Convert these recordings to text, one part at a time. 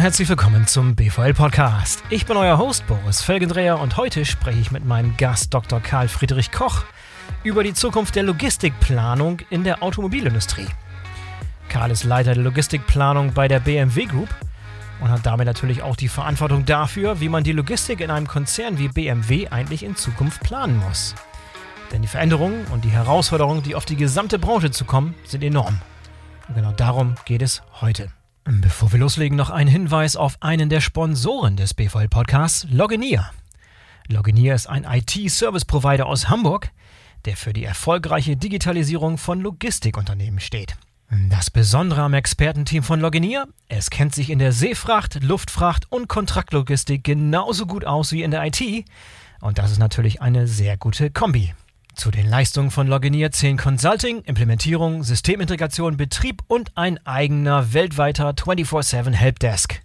und herzlich willkommen zum BVL Podcast. Ich bin euer Host Boris Felgendreher und heute spreche ich mit meinem Gast Dr. Karl Friedrich Koch über die Zukunft der Logistikplanung in der Automobilindustrie. Karl ist Leiter der Logistikplanung bei der BMW Group und hat damit natürlich auch die Verantwortung dafür, wie man die Logistik in einem Konzern wie BMW eigentlich in Zukunft planen muss. Denn die Veränderungen und die Herausforderungen, die auf die gesamte Branche zukommen, sind enorm. Und genau darum geht es heute. Bevor wir loslegen, noch ein Hinweis auf einen der Sponsoren des BVL Podcasts, Loginier. Loginier ist ein IT-Service-Provider aus Hamburg, der für die erfolgreiche Digitalisierung von Logistikunternehmen steht. Das Besondere am Expertenteam von Loginier, es kennt sich in der Seefracht, Luftfracht und Kontraktlogistik genauso gut aus wie in der IT. Und das ist natürlich eine sehr gute Kombi. Zu den Leistungen von Loginier zählen Consulting, Implementierung, Systemintegration, Betrieb und ein eigener weltweiter 24-7 Helpdesk.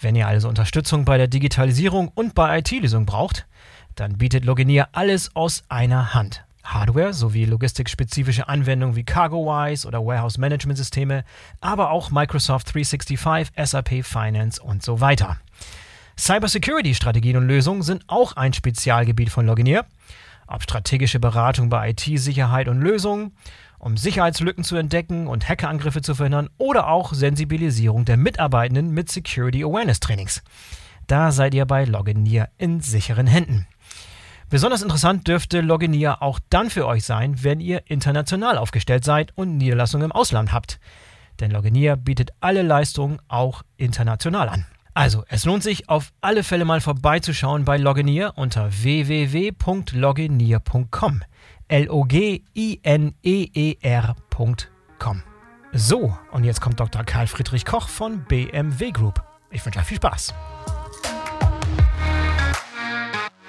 Wenn ihr also Unterstützung bei der Digitalisierung und bei IT-Lösungen braucht, dann bietet Loginier alles aus einer Hand. Hardware sowie logistikspezifische Anwendungen wie CargoWise oder Warehouse Management Systeme, aber auch Microsoft 365, SAP Finance und so weiter. Cybersecurity-Strategien und Lösungen sind auch ein Spezialgebiet von Loginier. Ob strategische Beratung bei IT-Sicherheit und Lösungen, um Sicherheitslücken zu entdecken und Hackerangriffe zu verhindern oder auch Sensibilisierung der Mitarbeitenden mit Security Awareness Trainings. Da seid ihr bei Loginier in sicheren Händen. Besonders interessant dürfte Loginier auch dann für euch sein, wenn ihr international aufgestellt seid und Niederlassungen im Ausland habt. Denn Loginier bietet alle Leistungen auch international an. Also, es lohnt sich auf alle Fälle mal vorbeizuschauen bei Loginier unter www.loginier.com. L-O-G-I-N-E-E-R.com. So, und jetzt kommt Dr. Karl Friedrich Koch von BMW Group. Ich wünsche euch viel Spaß.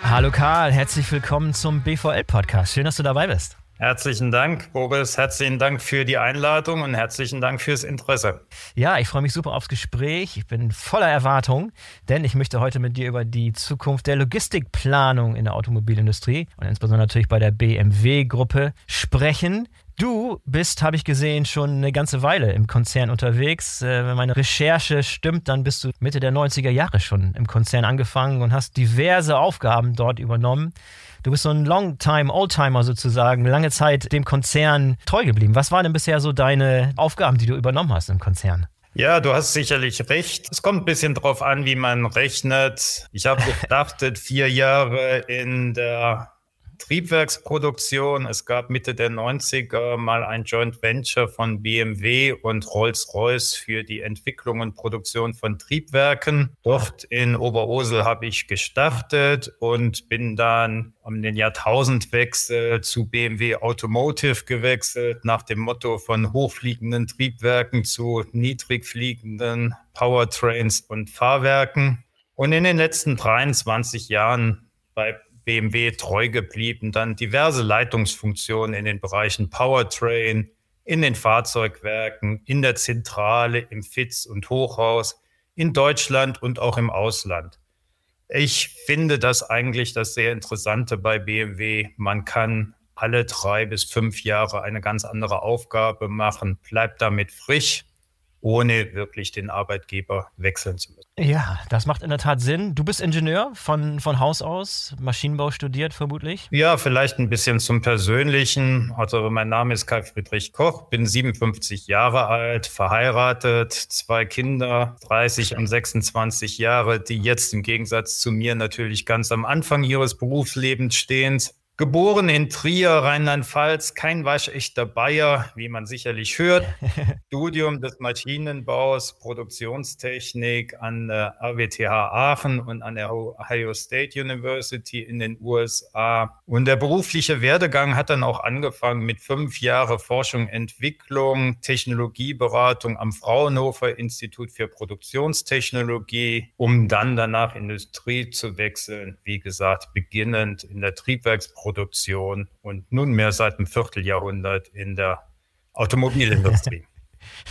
Hallo Karl, herzlich willkommen zum BVL-Podcast. Schön, dass du dabei bist. Herzlichen Dank, Boris. Herzlichen Dank für die Einladung und herzlichen Dank fürs Interesse. Ja, ich freue mich super aufs Gespräch. Ich bin voller Erwartung, denn ich möchte heute mit dir über die Zukunft der Logistikplanung in der Automobilindustrie und insbesondere natürlich bei der BMW-Gruppe sprechen. Du bist, habe ich gesehen, schon eine ganze Weile im Konzern unterwegs. Äh, wenn meine Recherche stimmt, dann bist du Mitte der 90er Jahre schon im Konzern angefangen und hast diverse Aufgaben dort übernommen. Du bist so ein Longtime, Oldtimer sozusagen, lange Zeit dem Konzern treu geblieben. Was waren denn bisher so deine Aufgaben, die du übernommen hast im Konzern? Ja, du hast sicherlich recht. Es kommt ein bisschen drauf an, wie man rechnet. Ich habe gestartet vier Jahre in der Triebwerksproduktion. Es gab Mitte der 90er mal ein Joint Venture von BMW und Rolls-Royce für die Entwicklung und Produktion von Triebwerken. Dort in Oberursel habe ich gestartet und bin dann um den Jahrtausendwechsel zu BMW Automotive gewechselt, nach dem Motto von hochfliegenden Triebwerken zu niedrigfliegenden Powertrains und Fahrwerken. Und in den letzten 23 Jahren bei BMW treu geblieben, dann diverse Leitungsfunktionen in den Bereichen Powertrain, in den Fahrzeugwerken, in der Zentrale, im FITS und Hochhaus, in Deutschland und auch im Ausland. Ich finde das eigentlich das sehr Interessante bei BMW. Man kann alle drei bis fünf Jahre eine ganz andere Aufgabe machen, bleibt damit frisch ohne wirklich den Arbeitgeber wechseln zu müssen. Ja, das macht in der Tat Sinn. Du bist Ingenieur von, von Haus aus, Maschinenbau studiert vermutlich? Ja, vielleicht ein bisschen zum Persönlichen. Also mein Name ist Karl Friedrich Koch, bin 57 Jahre alt, verheiratet, zwei Kinder, 30 und 26 Jahre, die jetzt im Gegensatz zu mir natürlich ganz am Anfang ihres Berufslebens stehen. Geboren in Trier, Rheinland-Pfalz, kein waschechter Bayer, wie man sicherlich hört. Studium des Maschinenbaus, Produktionstechnik an der RWTH Aachen und an der Ohio State University in den USA. Und der berufliche Werdegang hat dann auch angefangen mit fünf Jahren Forschung, Entwicklung, Technologieberatung am Fraunhofer Institut für Produktionstechnologie, um dann danach Industrie zu wechseln. Wie gesagt, beginnend in der Triebwerksproduktion Produktion und nunmehr seit einem Vierteljahrhundert in der Automobilindustrie.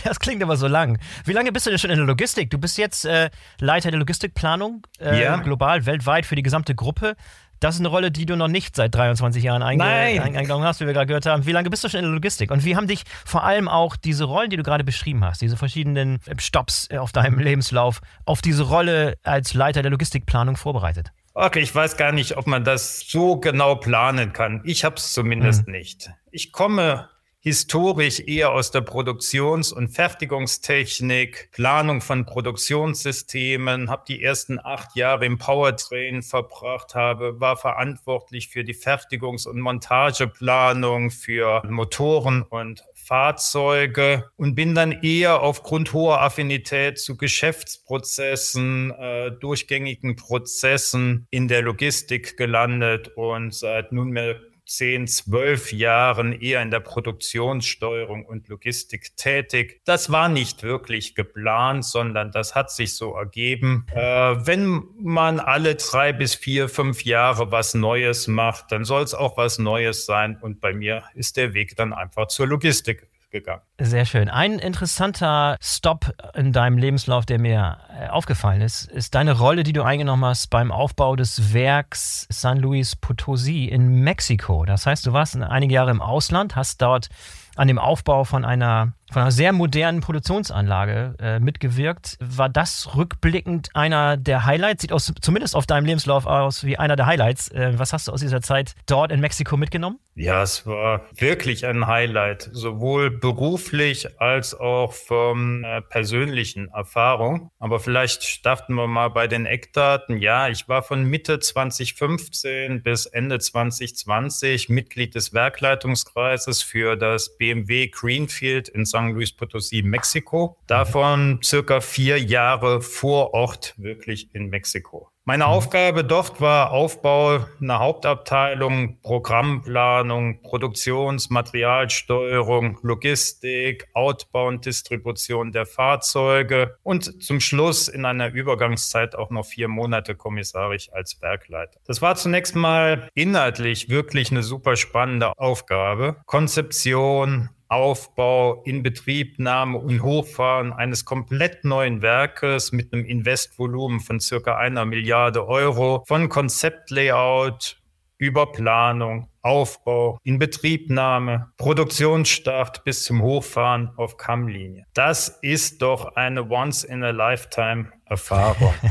Das klingt aber so lang. Wie lange bist du denn schon in der Logistik? Du bist jetzt äh, Leiter der Logistikplanung äh, ja. global, weltweit für die gesamte Gruppe. Das ist eine Rolle, die du noch nicht seit 23 Jahren eingenommen hast, wie wir gerade gehört haben. Wie lange bist du schon in der Logistik? Und wie haben dich vor allem auch diese Rollen, die du gerade beschrieben hast, diese verschiedenen Stops auf deinem Lebenslauf, auf diese Rolle als Leiter der Logistikplanung vorbereitet? Okay, ich weiß gar nicht, ob man das so genau planen kann. Ich habe es zumindest mhm. nicht. Ich komme historisch eher aus der Produktions- und Fertigungstechnik, Planung von Produktionssystemen, habe die ersten acht Jahre im Powertrain verbracht, habe, war verantwortlich für die Fertigungs- und Montageplanung für Motoren und Fahrzeuge und bin dann eher aufgrund hoher Affinität zu Geschäftsprozessen, äh, durchgängigen Prozessen in der Logistik gelandet und seit nunmehr zehn, zwölf Jahren eher in der Produktionssteuerung und Logistik tätig. Das war nicht wirklich geplant, sondern das hat sich so ergeben. Äh, wenn man alle drei bis vier, fünf Jahre was Neues macht, dann soll es auch was Neues sein. Und bei mir ist der Weg dann einfach zur Logistik gegangen. Sehr schön. Ein interessanter Stop in deinem Lebenslauf, der mir äh, aufgefallen ist, ist deine Rolle, die du eingenommen hast beim Aufbau des Werks San Luis Potosi in Mexiko. Das heißt, du warst einige Jahre im Ausland, hast dort an dem Aufbau von einer von einer sehr modernen Produktionsanlage äh, mitgewirkt. War das rückblickend einer der Highlights? Sieht aus, zumindest auf deinem Lebenslauf aus wie einer der Highlights. Äh, was hast du aus dieser Zeit dort in Mexiko mitgenommen? Ja, es war wirklich ein Highlight, sowohl beruflich als auch von äh, persönlichen Erfahrung. Aber vielleicht starten wir mal bei den Eckdaten. Ja, ich war von Mitte 2015 bis Ende 2020 Mitglied des Werkleitungskreises für das BMW Greenfield in. San Luis Potosí, Mexiko. Davon circa vier Jahre vor Ort wirklich in Mexiko. Meine mhm. Aufgabe dort war Aufbau einer Hauptabteilung, Programmplanung, Produktionsmaterialsteuerung, Logistik, Outbau und Distribution der Fahrzeuge und zum Schluss in einer Übergangszeit auch noch vier Monate kommissarisch als Werkleiter. Das war zunächst mal inhaltlich wirklich eine super spannende Aufgabe. Konzeption, Aufbau, Inbetriebnahme und Hochfahren eines komplett neuen Werkes mit einem Investvolumen von circa einer Milliarde Euro, von Konzeptlayout über Planung, Aufbau, Inbetriebnahme, Produktionsstart bis zum Hochfahren auf Kammlinie. Das ist doch eine Once-in-a-Lifetime-Erfahrung.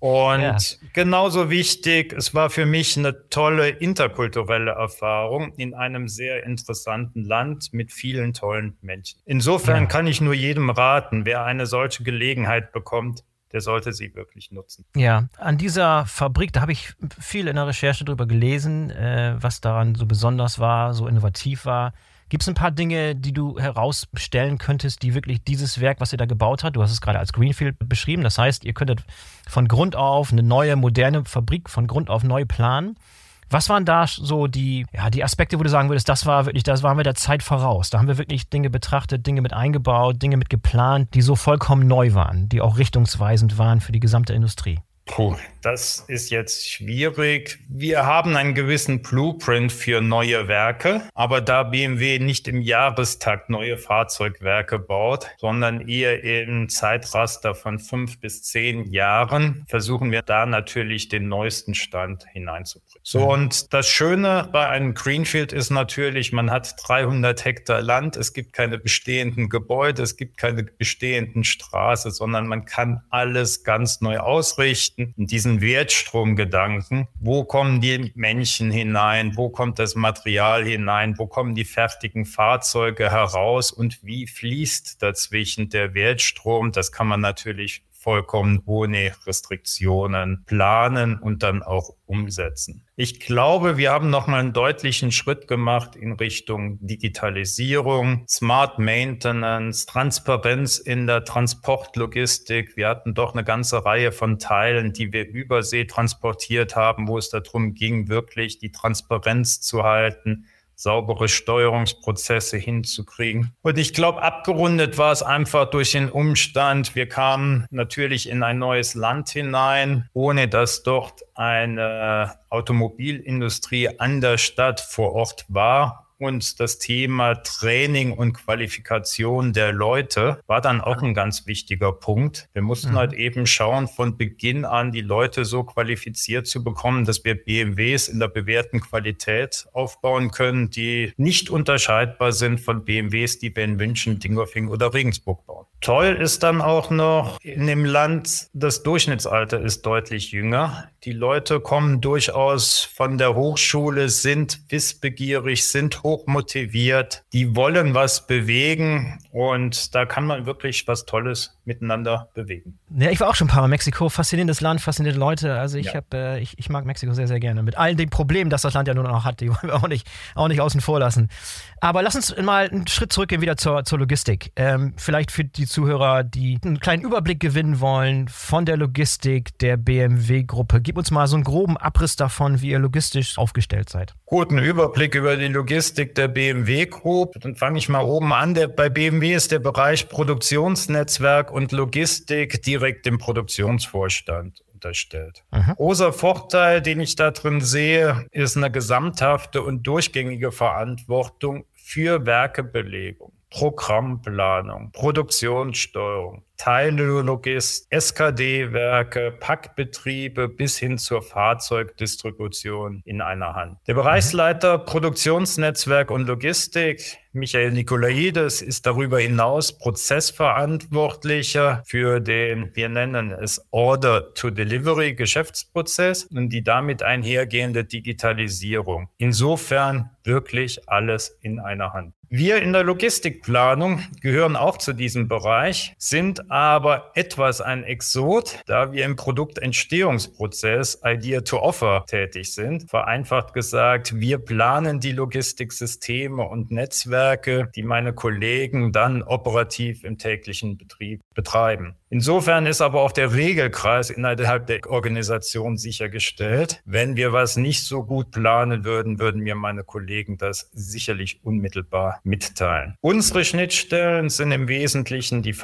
Und ja. genauso wichtig, es war für mich eine tolle interkulturelle Erfahrung in einem sehr interessanten Land mit vielen tollen Menschen. Insofern ja. kann ich nur jedem raten, wer eine solche Gelegenheit bekommt, der sollte sie wirklich nutzen. Ja, an dieser Fabrik, da habe ich viel in der Recherche drüber gelesen, äh, was daran so besonders war, so innovativ war. Gibt es ein paar Dinge, die du herausstellen könntest, die wirklich dieses Werk, was ihr da gebaut habt, du hast es gerade als Greenfield beschrieben, das heißt, ihr könntet von Grund auf eine neue, moderne Fabrik von Grund auf neu planen. Was waren da so die, ja, die Aspekte, wo du sagen würdest, das war wirklich, das waren wir der Zeit voraus. Da haben wir wirklich Dinge betrachtet, Dinge mit eingebaut, Dinge mit geplant, die so vollkommen neu waren, die auch richtungsweisend waren für die gesamte Industrie. Puh, das ist jetzt schwierig. Wir haben einen gewissen Blueprint für neue Werke, aber da BMW nicht im Jahrestakt neue Fahrzeugwerke baut, sondern eher im Zeitraster von fünf bis zehn Jahren, versuchen wir da natürlich den neuesten Stand hineinzubringen. So, und das Schöne bei einem Greenfield ist natürlich, man hat 300 Hektar Land, es gibt keine bestehenden Gebäude, es gibt keine bestehenden Straße, sondern man kann alles ganz neu ausrichten Geschichten, diesen Wertstromgedanken. Wo kommen die Menschen hinein? Wo kommt das Material hinein? Wo kommen die fertigen Fahrzeuge heraus? Und wie fließt dazwischen der Wertstrom? Das kann man natürlich vollkommen ohne Restriktionen planen und dann auch umsetzen. Ich glaube, wir haben noch mal einen deutlichen Schritt gemacht in Richtung Digitalisierung, Smart Maintenance, Transparenz in der Transportlogistik. Wir hatten doch eine ganze Reihe von Teilen, die wir übersee transportiert haben, wo es darum ging, wirklich die Transparenz zu halten saubere Steuerungsprozesse hinzukriegen. Und ich glaube, abgerundet war es einfach durch den Umstand, wir kamen natürlich in ein neues Land hinein, ohne dass dort eine Automobilindustrie an der Stadt vor Ort war und das Thema Training und Qualifikation der Leute war dann auch ein ganz wichtiger Punkt. Wir mussten mhm. halt eben schauen, von Beginn an die Leute so qualifiziert zu bekommen, dass wir BMWs in der bewährten Qualität aufbauen können, die nicht unterscheidbar sind von BMWs, die wir in München, Dingolfing oder Regensburg bauen. Toll ist dann auch noch in dem Land, das Durchschnittsalter ist deutlich jünger. Die Leute kommen durchaus von der Hochschule, sind wissbegierig, sind hochmotiviert, die wollen was bewegen und da kann man wirklich was Tolles miteinander bewegen. Ja, ich war auch schon ein paar Mal in Mexiko, faszinierendes Land, faszinierende Leute. Also ich ja. habe, äh, ich, ich mag Mexiko sehr, sehr gerne. Mit all den Problemen, dass das Land ja nur noch hat, die wollen wir auch nicht, auch nicht außen vor lassen. Aber lass uns mal einen Schritt zurückgehen wieder zur, zur Logistik. Ähm, vielleicht für die Zuhörer, die einen kleinen Überblick gewinnen wollen von der Logistik der BMW-Gruppe. Gib uns mal so einen groben Abriss davon, wie ihr logistisch aufgestellt seid. Guten Überblick über die Logistik der BMW-Group. Dann fange ich mal oben an. Der, bei BMW ist der Bereich Produktionsnetzwerk und Logistik direkt dem Produktionsvorstand unterstellt. Mhm. Großer Vorteil, den ich da drin sehe, ist eine gesamthafte und durchgängige Verantwortung für Werkebelegung. Programmplanung, Produktionssteuerung, Teilologistik, SKD-Werke, Packbetriebe bis hin zur Fahrzeugdistribution in einer Hand. Der Bereichsleiter Produktionsnetzwerk und Logistik, Michael Nikolaides, ist darüber hinaus Prozessverantwortlicher für den, wir nennen es Order-to-Delivery Geschäftsprozess und die damit einhergehende Digitalisierung. Insofern wirklich alles in einer Hand. Wir in der Logistikplanung gehören auch zu diesem Bereich, sind aber etwas ein Exot, da wir im Produktentstehungsprozess Idea to Offer tätig sind. Vereinfacht gesagt, wir planen die Logistiksysteme und Netzwerke, die meine Kollegen dann operativ im täglichen Betrieb betreiben. Insofern ist aber auch der Regelkreis innerhalb der Organisation sichergestellt. Wenn wir was nicht so gut planen würden, würden mir meine Kollegen das sicherlich unmittelbar mitteilen. Unsere Schnittstellen sind im Wesentlichen die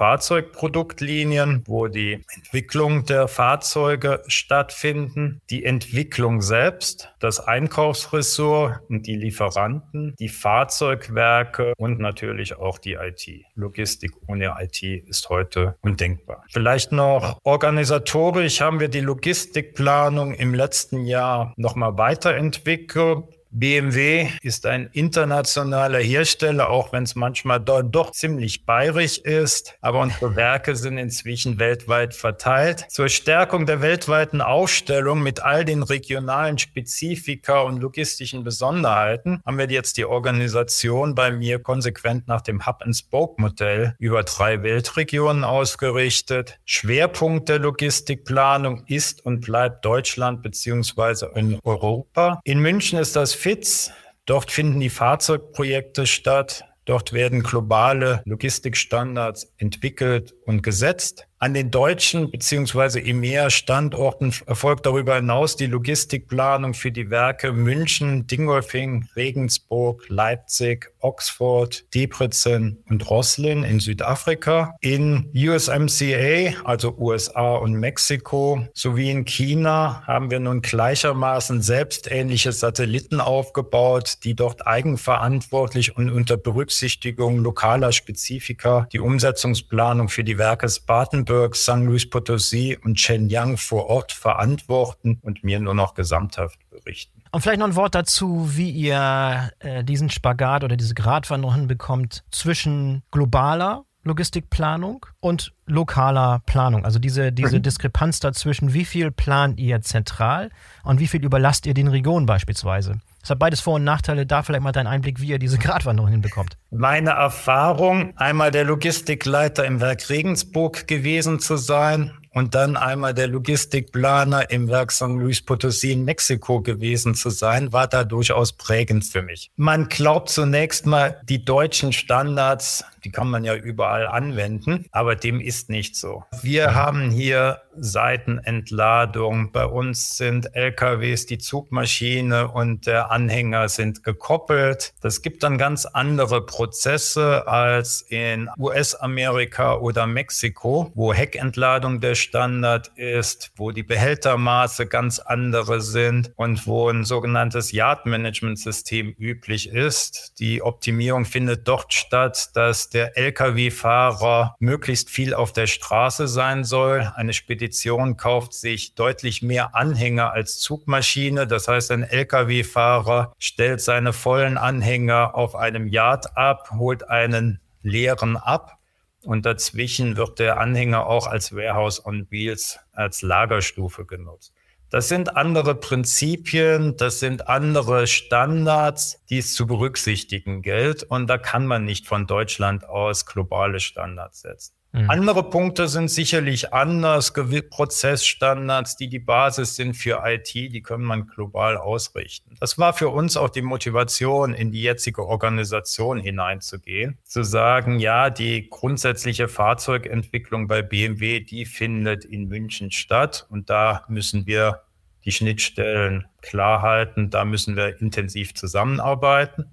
Fahrzeugproduktlinien, wo die Entwicklung der Fahrzeuge stattfinden, die Entwicklung selbst, das Einkaufsressort und die Lieferanten, die Fahrzeugwerke und natürlich auch die IT. Logistik ohne IT ist heute undenkbar. Vielleicht noch organisatorisch haben wir die Logistikplanung im letzten Jahr nochmal weiterentwickelt. BMW ist ein internationaler Hersteller, auch wenn es manchmal dort doch ziemlich bayerisch ist. Aber unsere Werke sind inzwischen weltweit verteilt. Zur Stärkung der weltweiten Aufstellung mit all den regionalen Spezifika und logistischen Besonderheiten haben wir jetzt die Organisation bei mir konsequent nach dem Hub-and-Spoke-Modell über drei Weltregionen ausgerichtet. Schwerpunkt der Logistikplanung ist und bleibt Deutschland beziehungsweise in Europa. In München ist das FITS. Dort finden die Fahrzeugprojekte statt. Dort werden globale Logistikstandards entwickelt und gesetzt. An den deutschen bzw. EMEA-Standorten erfolgt darüber hinaus die Logistikplanung für die Werke München, Dingolfing, Regensburg, Leipzig, Oxford, Debrecen und Roslin in Südafrika. In USMCA, also USA und Mexiko, sowie in China haben wir nun gleichermaßen selbstähnliche Satelliten aufgebaut, die dort eigenverantwortlich und unter Berücksichtigung lokaler Spezifika die Umsetzungsplanung für die Werke Spartan Hamburg, San Luis Potosí und Shenyang vor Ort verantworten und mir nur noch gesamthaft berichten. Und vielleicht noch ein Wort dazu, wie ihr äh, diesen Spagat oder diese Gratwanderung hinbekommt zwischen globaler Logistikplanung und lokaler Planung. Also diese, diese mhm. Diskrepanz dazwischen, wie viel plant ihr zentral und wie viel überlasst ihr den Regionen beispielsweise? Es hat beides Vor- und Nachteile. Da vielleicht mal dein Einblick, wie ihr diese Gratwanderung hinbekommt. Meine Erfahrung, einmal der Logistikleiter im Werk Regensburg gewesen zu sein und dann einmal der Logistikplaner im Werk San Luis Potosí in Mexiko gewesen zu sein, war da durchaus prägend für mich. Man glaubt zunächst mal, die deutschen Standards, die kann man ja überall anwenden, aber dem ist nicht so. Wir haben hier Seitenentladung. Bei uns sind LKWs die Zugmaschine und der Anhänger sind gekoppelt. Das gibt dann ganz andere Prozesse als in US-Amerika oder Mexiko, wo Heckentladung der Standard ist, wo die Behältermaße ganz andere sind und wo ein sogenanntes Yard-Management-System üblich ist. Die Optimierung findet dort statt, dass der Lkw-Fahrer möglichst viel auf der Straße sein soll. Eine Spedition kauft sich deutlich mehr Anhänger als Zugmaschine. Das heißt, ein Lkw-Fahrer stellt seine vollen Anhänger auf einem Yard ab, holt einen leeren ab und dazwischen wird der Anhänger auch als Warehouse on Wheels, als Lagerstufe genutzt. Das sind andere Prinzipien, das sind andere Standards, die es zu berücksichtigen gilt. Und da kann man nicht von Deutschland aus globale Standards setzen. Mhm. Andere Punkte sind sicherlich anders. Prozessstandards, die die Basis sind für IT, die können man global ausrichten. Das war für uns auch die Motivation, in die jetzige Organisation hineinzugehen. Zu sagen, ja, die grundsätzliche Fahrzeugentwicklung bei BMW, die findet in München statt. Und da müssen wir die Schnittstellen klar halten. Da müssen wir intensiv zusammenarbeiten.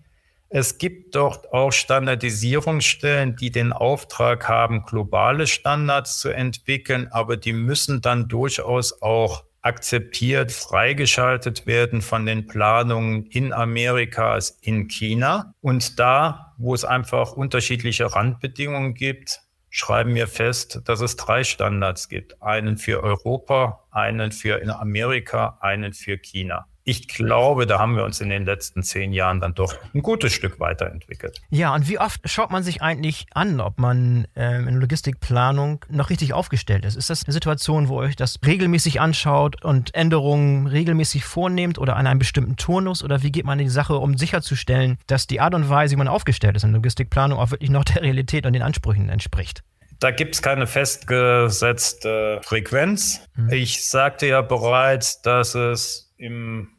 Es gibt dort auch Standardisierungsstellen, die den Auftrag haben, globale Standards zu entwickeln, aber die müssen dann durchaus auch akzeptiert, freigeschaltet werden von den Planungen in Amerika in China. Und da, wo es einfach unterschiedliche Randbedingungen gibt, schreiben wir fest, dass es drei Standards gibt. Einen für Europa, einen für Amerika, einen für China ich glaube, da haben wir uns in den letzten zehn Jahren dann doch ein gutes Stück weiterentwickelt. Ja, und wie oft schaut man sich eigentlich an, ob man ähm, in Logistikplanung noch richtig aufgestellt ist? Ist das eine Situation, wo ihr euch das regelmäßig anschaut und Änderungen regelmäßig vornehmt oder an einem bestimmten Turnus? Oder wie geht man in die Sache, um sicherzustellen, dass die Art und Weise, wie man aufgestellt ist in Logistikplanung, auch wirklich noch der Realität und den Ansprüchen entspricht? Da gibt es keine festgesetzte Frequenz. Mhm. Ich sagte ja bereits, dass es im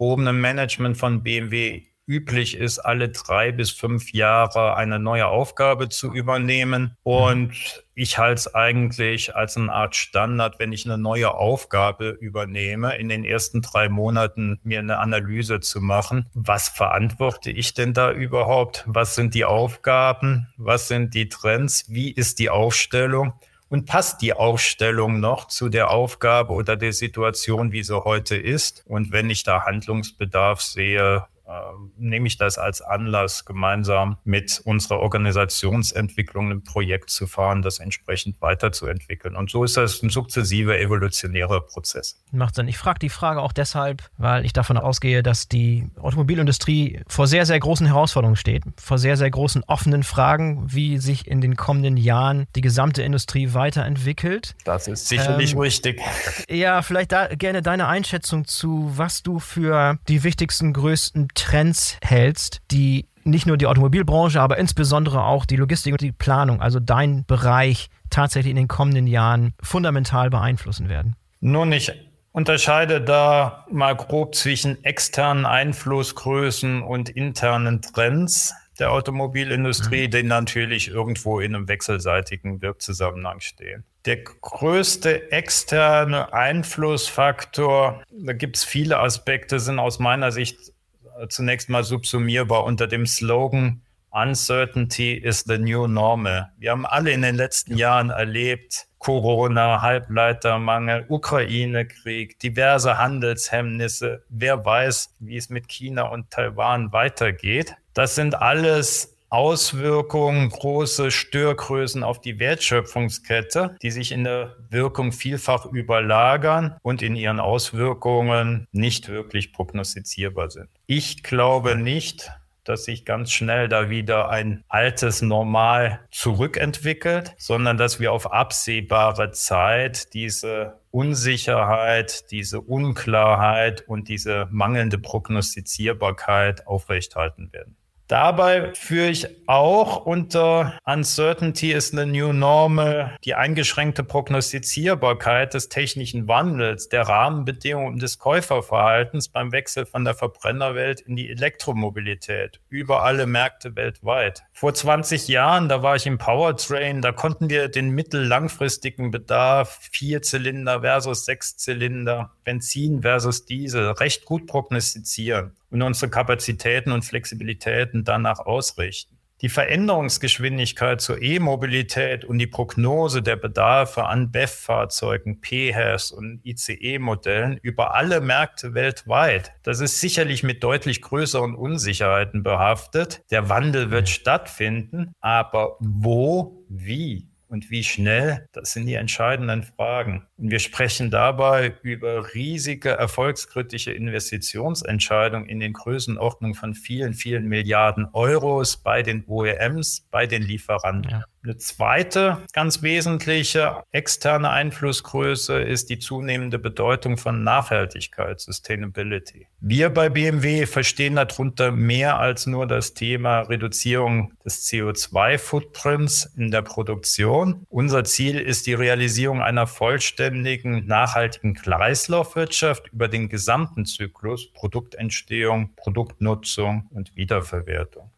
gehobenen Management von BMW üblich ist, alle drei bis fünf Jahre eine neue Aufgabe zu übernehmen. Und ich halte es eigentlich als eine Art Standard, wenn ich eine neue Aufgabe übernehme, in den ersten drei Monaten mir eine Analyse zu machen. Was verantworte ich denn da überhaupt? Was sind die Aufgaben? Was sind die Trends? Wie ist die Aufstellung? Und passt die Aufstellung noch zu der Aufgabe oder der Situation, wie sie heute ist? Und wenn ich da Handlungsbedarf sehe, nehme ich das als Anlass, gemeinsam mit unserer Organisationsentwicklung ein Projekt zu fahren, das entsprechend weiterzuentwickeln. Und so ist das ein sukzessiver evolutionärer Prozess. Macht Sinn. Ich frage die Frage auch deshalb, weil ich davon ausgehe, dass die Automobilindustrie vor sehr, sehr großen Herausforderungen steht, vor sehr, sehr großen offenen Fragen, wie sich in den kommenden Jahren die gesamte Industrie weiterentwickelt. Das ist sicherlich ähm, richtig. Ja, vielleicht da gerne deine Einschätzung zu, was du für die wichtigsten, größten Trends hältst, die nicht nur die Automobilbranche, aber insbesondere auch die Logistik und die Planung, also dein Bereich, tatsächlich in den kommenden Jahren fundamental beeinflussen werden? Nun, ich unterscheide da mal grob zwischen externen Einflussgrößen und internen Trends der Automobilindustrie, mhm. die natürlich irgendwo in einem wechselseitigen Wirkzusammenhang stehen. Der größte externe Einflussfaktor, da gibt es viele Aspekte, sind aus meiner Sicht zunächst mal subsumierbar unter dem Slogan Uncertainty is the new normal. Wir haben alle in den letzten Jahren erlebt, Corona, Halbleitermangel, Ukraine-Krieg, diverse Handelshemmnisse. Wer weiß, wie es mit China und Taiwan weitergeht. Das sind alles Auswirkungen, große Störgrößen auf die Wertschöpfungskette, die sich in der Wirkung vielfach überlagern und in ihren Auswirkungen nicht wirklich prognostizierbar sind. Ich glaube nicht, dass sich ganz schnell da wieder ein altes Normal zurückentwickelt, sondern dass wir auf absehbare Zeit diese Unsicherheit, diese Unklarheit und diese mangelnde Prognostizierbarkeit aufrechthalten werden. Dabei führe ich auch unter Uncertainty is the New Normal die eingeschränkte Prognostizierbarkeit des technischen Wandels, der Rahmenbedingungen des Käuferverhaltens beim Wechsel von der Verbrennerwelt in die Elektromobilität über alle Märkte weltweit. Vor 20 Jahren, da war ich im Powertrain, da konnten wir den mittellangfristigen Bedarf Vierzylinder versus Sechszylinder, Benzin versus Diesel recht gut prognostizieren und unsere Kapazitäten und Flexibilitäten danach ausrichten. Die Veränderungsgeschwindigkeit zur E-Mobilität und die Prognose der Bedarfe an BEF-Fahrzeugen, PHEVs und ICE-Modellen über alle Märkte weltweit, das ist sicherlich mit deutlich größeren Unsicherheiten behaftet. Der Wandel wird stattfinden, aber wo, wie und wie schnell, das sind die entscheidenden Fragen. Und wir sprechen dabei über riesige erfolgskritische Investitionsentscheidungen in den Größenordnungen von vielen, vielen Milliarden Euros bei den OEMs, bei den Lieferanten. Ja. Eine zweite ganz wesentliche externe Einflussgröße ist die zunehmende Bedeutung von Nachhaltigkeit, Sustainability. Wir bei BMW verstehen darunter mehr als nur das Thema Reduzierung des CO2-Footprints in der Produktion. Unser Ziel ist die Realisierung einer vollständigen, nachhaltigen Kreislaufwirtschaft über den gesamten Zyklus Produktentstehung, Produktnutzung und Wiederverwertung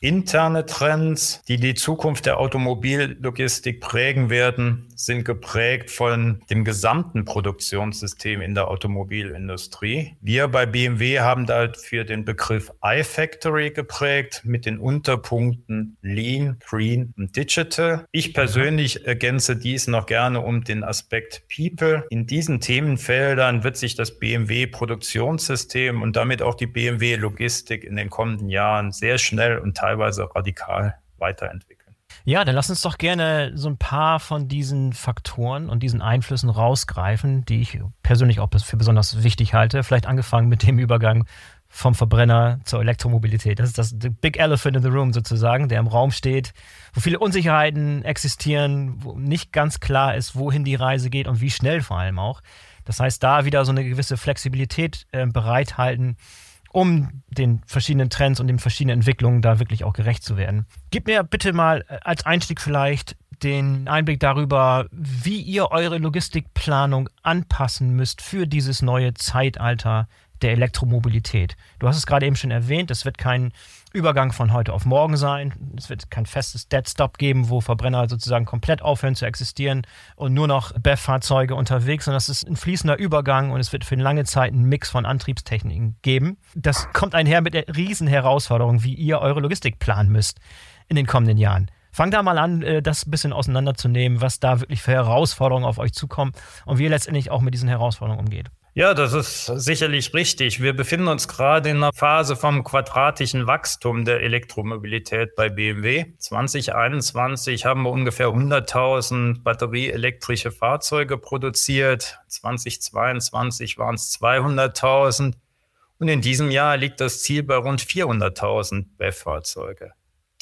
interne Trends, die die Zukunft der Automobillogistik prägen werden, sind geprägt von dem gesamten Produktionssystem in der Automobilindustrie. Wir bei BMW haben dafür den Begriff iFactory geprägt mit den Unterpunkten Lean, Green und Digital. Ich persönlich ergänze dies noch gerne um den Aspekt People. In diesen Themenfeldern wird sich das BMW Produktionssystem und damit auch die BMW Logistik in den kommenden Jahren sehr schnell und teilweise radikal weiterentwickeln. Ja, dann lass uns doch gerne so ein paar von diesen Faktoren und diesen Einflüssen rausgreifen, die ich persönlich auch für besonders wichtig halte. Vielleicht angefangen mit dem Übergang vom Verbrenner zur Elektromobilität. Das ist das Big Elephant in the Room sozusagen, der im Raum steht, wo viele Unsicherheiten existieren, wo nicht ganz klar ist, wohin die Reise geht und wie schnell vor allem auch. Das heißt, da wieder so eine gewisse Flexibilität äh, bereithalten, um den verschiedenen Trends und den verschiedenen Entwicklungen da wirklich auch gerecht zu werden. Gib mir bitte mal äh, als Einstieg vielleicht den Einblick darüber, wie ihr eure Logistikplanung anpassen müsst für dieses neue Zeitalter der Elektromobilität. Du hast es gerade eben schon erwähnt, es wird kein Übergang von heute auf morgen sein. Es wird kein festes Dead-Stop geben, wo Verbrenner sozusagen komplett aufhören zu existieren und nur noch BEF-Fahrzeuge unterwegs, sondern es ist ein fließender Übergang und es wird für eine lange Zeit einen Mix von Antriebstechniken geben. Das kommt einher mit der riesen Herausforderung, wie ihr eure Logistik planen müsst in den kommenden Jahren. Fang da mal an, äh, das ein bisschen auseinanderzunehmen, was da wirklich für Herausforderungen auf euch zukommen und wie ihr letztendlich auch mit diesen Herausforderungen umgeht. Ja, das ist sicherlich richtig. Wir befinden uns gerade in einer Phase vom quadratischen Wachstum der Elektromobilität bei BMW. 2021 haben wir ungefähr 100.000 batterieelektrische Fahrzeuge produziert. 2022 waren es 200.000. Und in diesem Jahr liegt das Ziel bei rund 400.000 BEV-Fahrzeuge.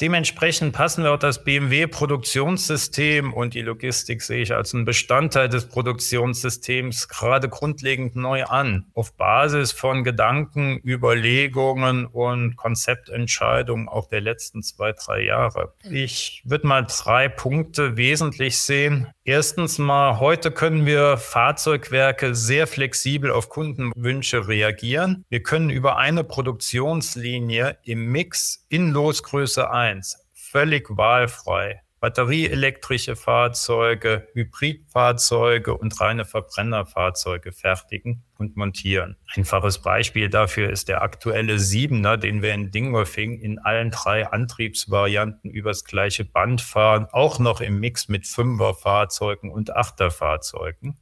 Dementsprechend passen wir auch das BMW-Produktionssystem und die Logistik sehe ich als einen Bestandteil des Produktionssystems gerade grundlegend neu an. Auf Basis von Gedanken, Überlegungen und Konzeptentscheidungen auch der letzten zwei, drei Jahre. Ich würde mal drei Punkte wesentlich sehen. Erstens mal, heute können wir Fahrzeugwerke sehr flexibel auf Kundenwünsche reagieren. Wir können über eine Produktionslinie im Mix in Losgröße 1 1 völlig wahlfrei batterieelektrische Fahrzeuge, Hybridfahrzeuge und reine Verbrennerfahrzeuge fertigen und montieren. Einfaches Beispiel dafür ist der aktuelle Siebener, den wir in Dingolfing in allen drei Antriebsvarianten übers gleiche Band fahren, auch noch im Mix mit Fünferfahrzeugen und Achterfahrzeugen.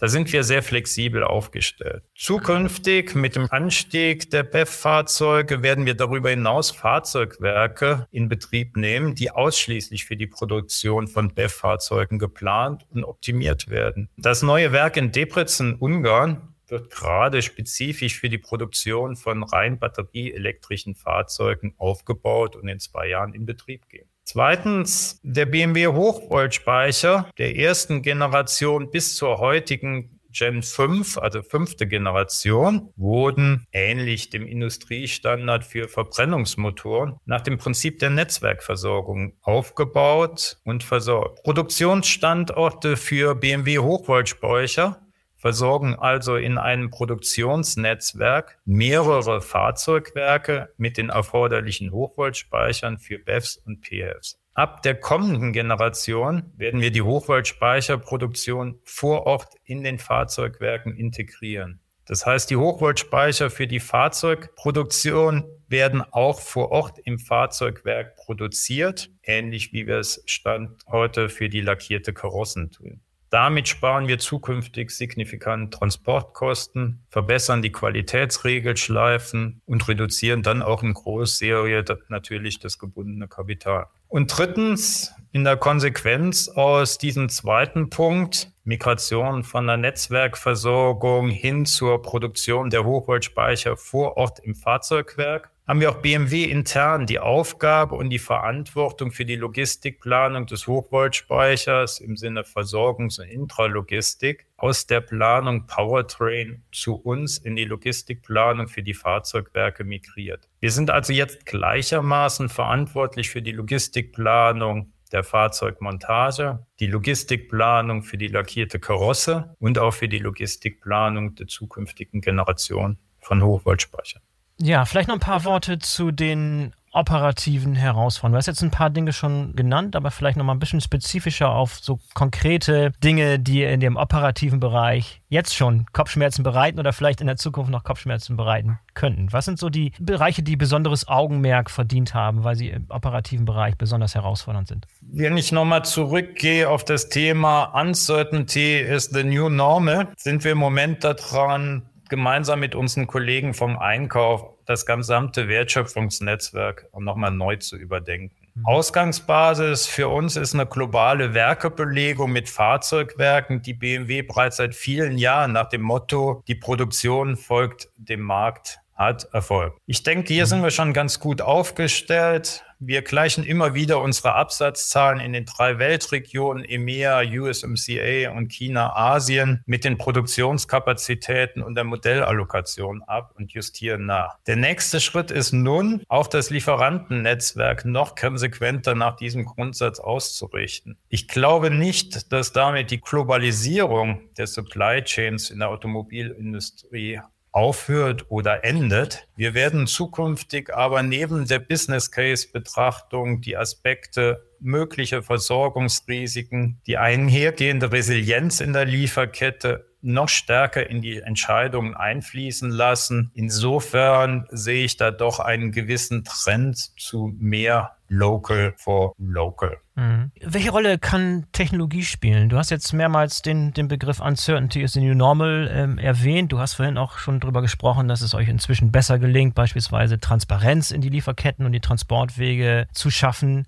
Da sind wir sehr flexibel aufgestellt. Zukünftig mit dem Anstieg der BEF-Fahrzeuge werden wir darüber hinaus Fahrzeugwerke in Betrieb nehmen, die ausschließlich für die Produktion von BEF-Fahrzeugen geplant und optimiert werden. Das neue Werk in Debrecen, Ungarn, wird gerade spezifisch für die Produktion von rein batterieelektrischen Fahrzeugen aufgebaut und in zwei Jahren in Betrieb gehen. Zweitens, der BMW Hochvoltspeicher der ersten Generation bis zur heutigen Gen 5, also fünfte Generation, wurden ähnlich dem Industriestandard für Verbrennungsmotoren nach dem Prinzip der Netzwerkversorgung aufgebaut und versorgt. Produktionsstandorte für BMW Hochvoltspeicher versorgen also in einem Produktionsnetzwerk mehrere Fahrzeugwerke mit den erforderlichen Hochvoltspeichern für BEFs und PFs. Ab der kommenden Generation werden wir die Hochvoltspeicherproduktion vor Ort in den Fahrzeugwerken integrieren. Das heißt, die Hochvoltspeicher für die Fahrzeugproduktion werden auch vor Ort im Fahrzeugwerk produziert, ähnlich wie wir es Stand heute für die lackierte Karossen tun. Damit sparen wir zukünftig signifikant Transportkosten, verbessern die Qualitätsregelschleifen und reduzieren dann auch in Großserie natürlich das gebundene Kapital. Und drittens, in der Konsequenz aus diesem zweiten Punkt, Migration von der Netzwerkversorgung hin zur Produktion der Hochvoltspeicher vor Ort im Fahrzeugwerk, haben wir auch BMW intern die Aufgabe und die Verantwortung für die Logistikplanung des Hochvoltspeichers im Sinne Versorgungs- und Intralogistik aus der Planung Powertrain zu uns in die Logistikplanung für die Fahrzeugwerke migriert. Wir sind also jetzt gleichermaßen verantwortlich für die Logistikplanung der Fahrzeugmontage, die Logistikplanung für die lackierte Karosse und auch für die Logistikplanung der zukünftigen Generation von Hochvoltspeichern. Ja, vielleicht noch ein paar Worte zu den operativen Herausforderungen. Du hast jetzt ein paar Dinge schon genannt, aber vielleicht noch mal ein bisschen spezifischer auf so konkrete Dinge, die in dem operativen Bereich jetzt schon Kopfschmerzen bereiten oder vielleicht in der Zukunft noch Kopfschmerzen bereiten könnten. Was sind so die Bereiche, die besonderes Augenmerk verdient haben, weil sie im operativen Bereich besonders herausfordernd sind? Wenn ich nochmal zurückgehe auf das Thema Uncertainty is the new normal, sind wir im Moment daran, gemeinsam mit unseren Kollegen vom Einkauf das gesamte Wertschöpfungsnetzwerk nochmal neu zu überdenken. Mhm. Ausgangsbasis für uns ist eine globale Werkebelegung mit Fahrzeugwerken, die BMW bereits seit vielen Jahren nach dem Motto, die Produktion folgt dem Markt hat Erfolg. Ich denke, hier mhm. sind wir schon ganz gut aufgestellt. Wir gleichen immer wieder unsere Absatzzahlen in den drei Weltregionen EMEA, USMCA und China, Asien mit den Produktionskapazitäten und der Modellallokation ab und justieren nach. Der nächste Schritt ist nun, auch das Lieferantennetzwerk noch konsequenter nach diesem Grundsatz auszurichten. Ich glaube nicht, dass damit die Globalisierung der Supply Chains in der Automobilindustrie aufhört oder endet. Wir werden zukünftig aber neben der Business Case Betrachtung die Aspekte mögliche Versorgungsrisiken, die einhergehende Resilienz in der Lieferkette noch stärker in die Entscheidungen einfließen lassen. Insofern sehe ich da doch einen gewissen Trend zu mehr Local for Local. Mhm. Welche Rolle kann Technologie spielen? Du hast jetzt mehrmals den, den Begriff Uncertainty is the New Normal ähm, erwähnt. Du hast vorhin auch schon darüber gesprochen, dass es euch inzwischen besser gelingt, beispielsweise Transparenz in die Lieferketten und die Transportwege zu schaffen.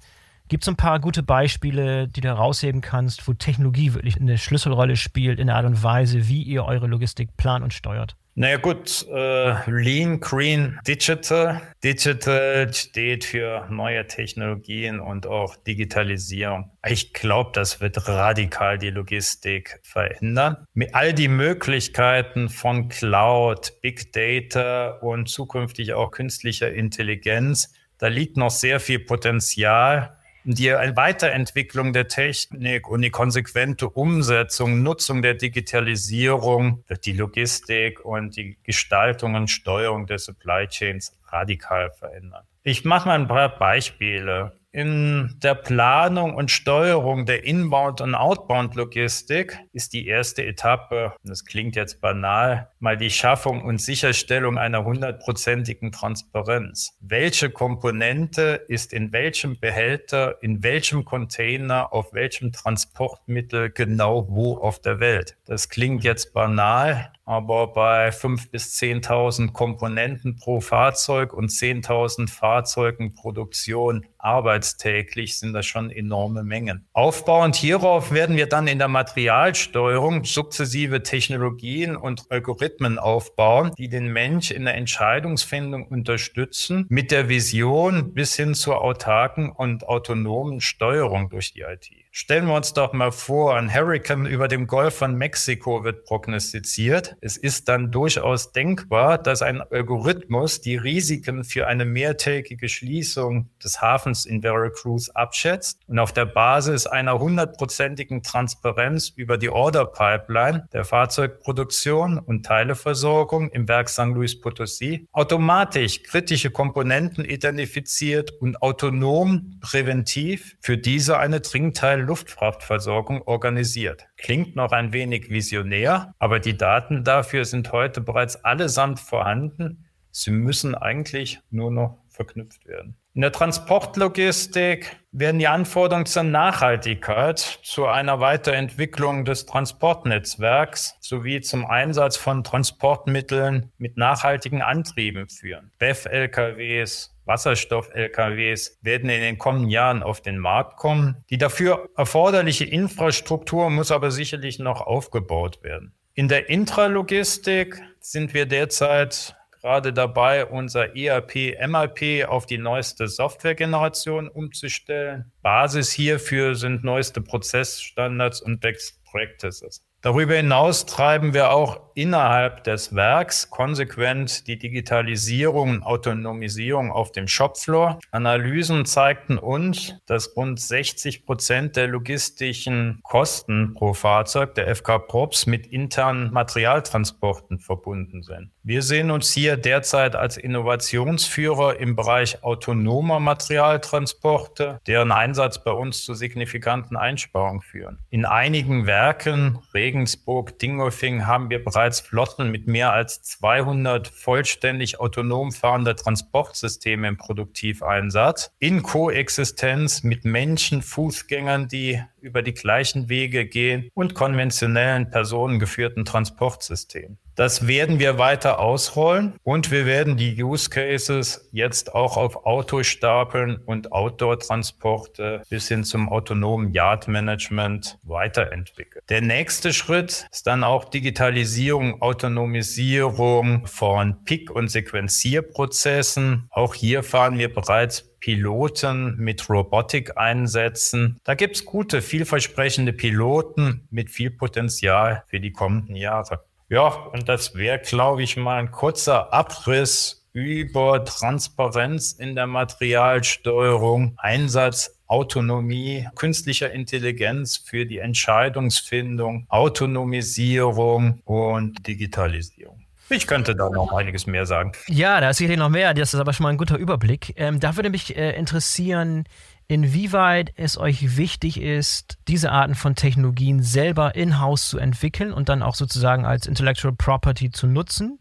Gibt es ein paar gute Beispiele, die du herausheben kannst, wo Technologie wirklich eine Schlüsselrolle spielt in der Art und Weise, wie ihr eure Logistik plant und steuert? Naja gut, äh, Lean, Green, Digital. Digital steht für neue Technologien und auch Digitalisierung. Ich glaube, das wird radikal die Logistik verändern. Mit all die Möglichkeiten von Cloud, Big Data und zukünftig auch künstlicher Intelligenz, da liegt noch sehr viel Potenzial die Weiterentwicklung der Technik und die konsequente Umsetzung, Nutzung der Digitalisierung die Logistik und die Gestaltung und Steuerung der Supply Chains radikal verändern. Ich mache mal ein paar Beispiele in der Planung und Steuerung der Inbound- und Outbound-Logistik ist die erste Etappe, das klingt jetzt banal, mal die Schaffung und Sicherstellung einer hundertprozentigen Transparenz. Welche Komponente ist in welchem Behälter, in welchem Container, auf welchem Transportmittel genau wo auf der Welt? Das klingt jetzt banal, aber bei 5.000 bis 10.000 Komponenten pro Fahrzeug und 10.000 Fahrzeugen Produktion arbeitstäglich sind das schon enorme Mengen. Aufbauend hierauf werden wir dann in der Materialsteuerung sukzessive Technologien und Algorithmen aufbauen, die den Mensch in der Entscheidungsfindung unterstützen, mit der Vision bis hin zur autarken und autonomen Steuerung durch die IT. Stellen wir uns doch mal vor, ein Hurricane über dem Golf von Mexiko wird prognostiziert. Es ist dann durchaus denkbar, dass ein Algorithmus die Risiken für eine mehrtägige Schließung des Hafens in Veracruz abschätzt und auf der Basis einer hundertprozentigen Transparenz über die Order Pipeline der Fahrzeugproduktion und Teileversorgung im Werk St. Louis Potosí automatisch kritische Komponenten identifiziert und autonom präventiv für diese eine Trinkteil-Luftfrachtversorgung organisiert. Klingt noch ein wenig visionär, aber die Daten dafür sind heute bereits allesamt vorhanden. Sie müssen eigentlich nur noch verknüpft werden. In der Transportlogistik werden die Anforderungen zur Nachhaltigkeit, zu einer Weiterentwicklung des Transportnetzwerks sowie zum Einsatz von Transportmitteln mit nachhaltigen Antrieben führen. BEF-LKWs, Wasserstoff-LKWs werden in den kommenden Jahren auf den Markt kommen. Die dafür erforderliche Infrastruktur muss aber sicherlich noch aufgebaut werden. In der Intralogistik sind wir derzeit gerade dabei, unser ERP, MRP auf die neueste Softwaregeneration umzustellen. Basis hierfür sind neueste Prozessstandards und Best Practices. Darüber hinaus treiben wir auch innerhalb des Werks konsequent die Digitalisierung und Autonomisierung auf dem Shopfloor. Analysen zeigten uns, dass rund 60 Prozent der logistischen Kosten pro Fahrzeug der FK Props mit internen Materialtransporten verbunden sind. Wir sehen uns hier derzeit als Innovationsführer im Bereich autonomer Materialtransporte, deren Einsatz bei uns zu signifikanten Einsparungen führen. In einigen Werken, Regensburg, Dingolfing, haben wir bereits Flotten mit mehr als 200 vollständig autonom fahrender Transportsysteme im Produktiveinsatz in Koexistenz mit Menschen, Fußgängern, die über die gleichen Wege gehen und konventionellen personengeführten Transportsystemen. Das werden wir weiter ausrollen und wir werden die Use Cases jetzt auch auf Autostapeln und Outdoor-Transporte bis hin zum autonomen Yard Management weiterentwickeln. Der nächste Schritt ist dann auch Digitalisierung, Autonomisierung von Pick- und Sequenzierprozessen. Auch hier fahren wir bereits Piloten mit Robotik einsetzen. Da gibt's gute, vielversprechende Piloten mit viel Potenzial für die kommenden Jahre. Ja, und das wäre, glaube ich, mal ein kurzer Abriss über Transparenz in der Materialsteuerung, Einsatz Autonomie, künstlicher Intelligenz für die Entscheidungsfindung, Autonomisierung und Digitalisierung. Ich könnte da noch einiges mehr sagen. Ja, da ist sicherlich noch mehr. Das ist aber schon mal ein guter Überblick. Ähm, da würde mich äh, interessieren, inwieweit es euch wichtig ist, diese Arten von Technologien selber in-house zu entwickeln und dann auch sozusagen als Intellectual Property zu nutzen,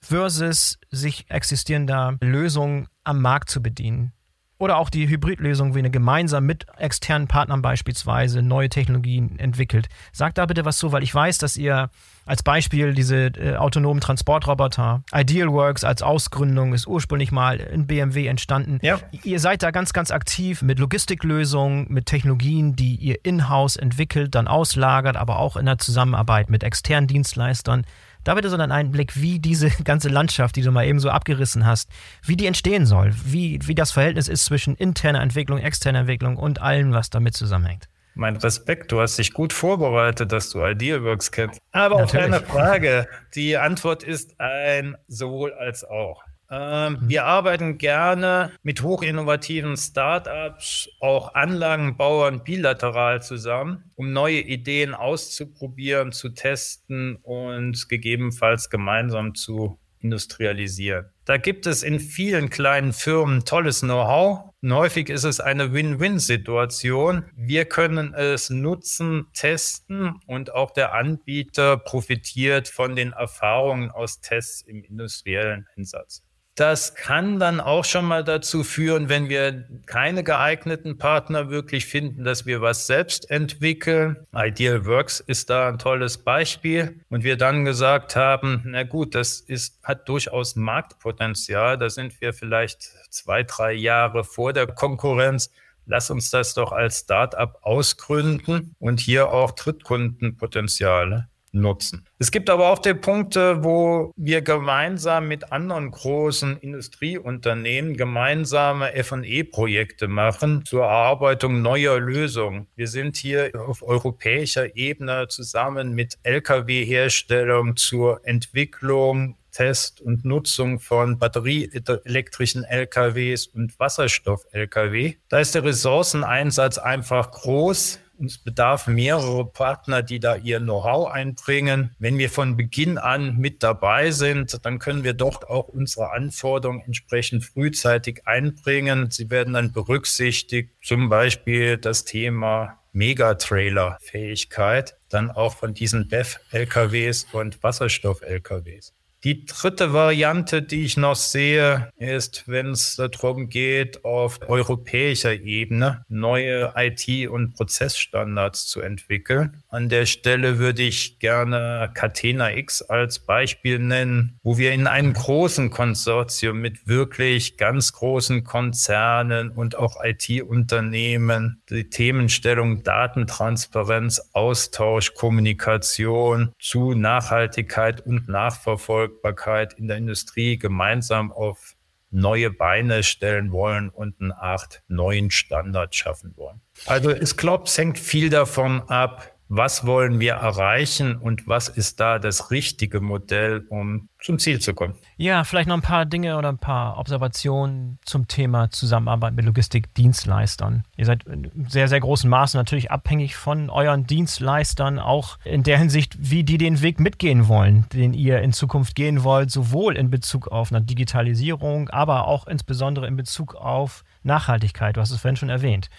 versus sich existierender Lösungen am Markt zu bedienen. Oder auch die Hybridlösung, wie eine gemeinsam mit externen Partnern beispielsweise neue Technologien entwickelt. Sagt da bitte was zu, weil ich weiß, dass ihr als Beispiel diese äh, autonomen Transportroboter, Idealworks als Ausgründung ist ursprünglich mal in BMW entstanden. Ja. Ihr seid da ganz, ganz aktiv mit Logistiklösungen, mit Technologien, die ihr in-house entwickelt, dann auslagert, aber auch in der Zusammenarbeit mit externen Dienstleistern. Da bitte so einen Einblick, wie diese ganze Landschaft, die du mal eben so abgerissen hast, wie die entstehen soll, wie, wie das Verhältnis ist zwischen interner Entwicklung, externer Entwicklung und allem, was damit zusammenhängt. Mein Respekt, du hast dich gut vorbereitet, dass du Idealworks kennst. Aber Natürlich. auf deine Frage, die Antwort ist ein sowohl als auch. Ähm, mhm. Wir arbeiten gerne mit hochinnovativen Startups, auch Anlagenbauern bilateral zusammen, um neue Ideen auszuprobieren, zu testen und gegebenenfalls gemeinsam zu industrialisieren. Da gibt es in vielen kleinen Firmen tolles Know-how. häufig ist es eine Win-Win-Situation. Wir können es nutzen, testen und auch der Anbieter profitiert von den Erfahrungen aus Tests im industriellen Einsatz. Das kann dann auch schon mal dazu führen, wenn wir keine geeigneten Partner wirklich finden, dass wir was selbst entwickeln. Ideal Works ist da ein tolles Beispiel. Und wir dann gesagt haben, na gut, das ist, hat durchaus Marktpotenzial. Da sind wir vielleicht zwei, drei Jahre vor der Konkurrenz. Lass uns das doch als Startup ausgründen und hier auch Drittkundenpotenziale nutzen. Es gibt aber auch die Punkte, wo wir gemeinsam mit anderen großen Industrieunternehmen gemeinsame F&E-Projekte machen zur Erarbeitung neuer Lösungen. Wir sind hier auf europäischer Ebene zusammen mit Lkw-Herstellung zur Entwicklung Test und Nutzung von batterieelektrischen LKWs und Wasserstoff-LKW. Da ist der Ressourceneinsatz einfach groß. Es bedarf mehrere Partner, die da ihr Know-how einbringen. Wenn wir von Beginn an mit dabei sind, dann können wir dort auch unsere Anforderungen entsprechend frühzeitig einbringen. Sie werden dann berücksichtigt, zum Beispiel das Thema Megatrailer-Fähigkeit, dann auch von diesen BEF-LKWs und Wasserstoff-LKWs. Die dritte Variante, die ich noch sehe, ist, wenn es darum geht, auf europäischer Ebene neue IT- und Prozessstandards zu entwickeln. An der Stelle würde ich gerne Catena X als Beispiel nennen, wo wir in einem großen Konsortium mit wirklich ganz großen Konzernen und auch IT-Unternehmen die Themenstellung Datentransparenz, Austausch, Kommunikation zu Nachhaltigkeit und Nachverfolgung Verfügbarkeit in der Industrie gemeinsam auf neue Beine stellen wollen und eine Art neuen Standard schaffen wollen. Also ich glaube, es hängt viel davon ab, was wollen wir erreichen und was ist da das richtige Modell, um zum Ziel zu kommen. Ja, vielleicht noch ein paar Dinge oder ein paar Observationen zum Thema Zusammenarbeit mit Logistikdienstleistern. Ihr seid in sehr, sehr großem Maße natürlich abhängig von euren Dienstleistern, auch in der Hinsicht, wie die den Weg mitgehen wollen, den ihr in Zukunft gehen wollt, sowohl in Bezug auf eine Digitalisierung, aber auch insbesondere in Bezug auf Nachhaltigkeit. Du hast es vorhin schon erwähnt.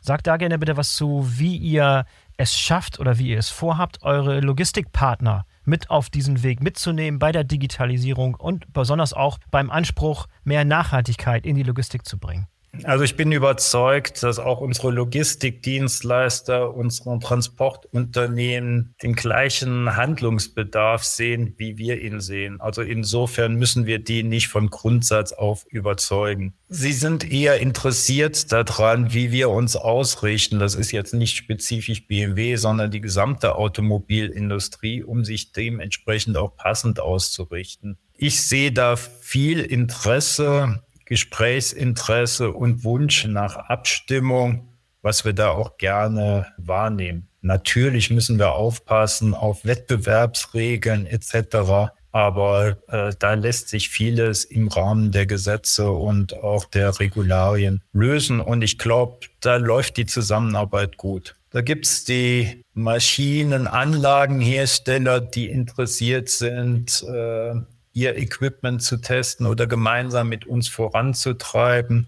Sagt da gerne bitte was zu, wie ihr es schafft oder wie ihr es vorhabt, eure Logistikpartner mit auf diesen Weg mitzunehmen bei der Digitalisierung und besonders auch beim Anspruch, mehr Nachhaltigkeit in die Logistik zu bringen. Also ich bin überzeugt, dass auch unsere Logistikdienstleister, unsere Transportunternehmen den gleichen Handlungsbedarf sehen, wie wir ihn sehen. Also insofern müssen wir die nicht von Grundsatz auf überzeugen. Sie sind eher interessiert daran, wie wir uns ausrichten. Das ist jetzt nicht spezifisch BMW, sondern die gesamte Automobilindustrie, um sich dementsprechend auch passend auszurichten. Ich sehe da viel Interesse Gesprächsinteresse und Wunsch nach Abstimmung, was wir da auch gerne wahrnehmen. Natürlich müssen wir aufpassen auf Wettbewerbsregeln etc. Aber äh, da lässt sich vieles im Rahmen der Gesetze und auch der Regularien lösen. Und ich glaube, da läuft die Zusammenarbeit gut. Da gibt's die Maschinenanlagenhersteller, die interessiert sind, äh, ihr Equipment zu testen oder gemeinsam mit uns voranzutreiben.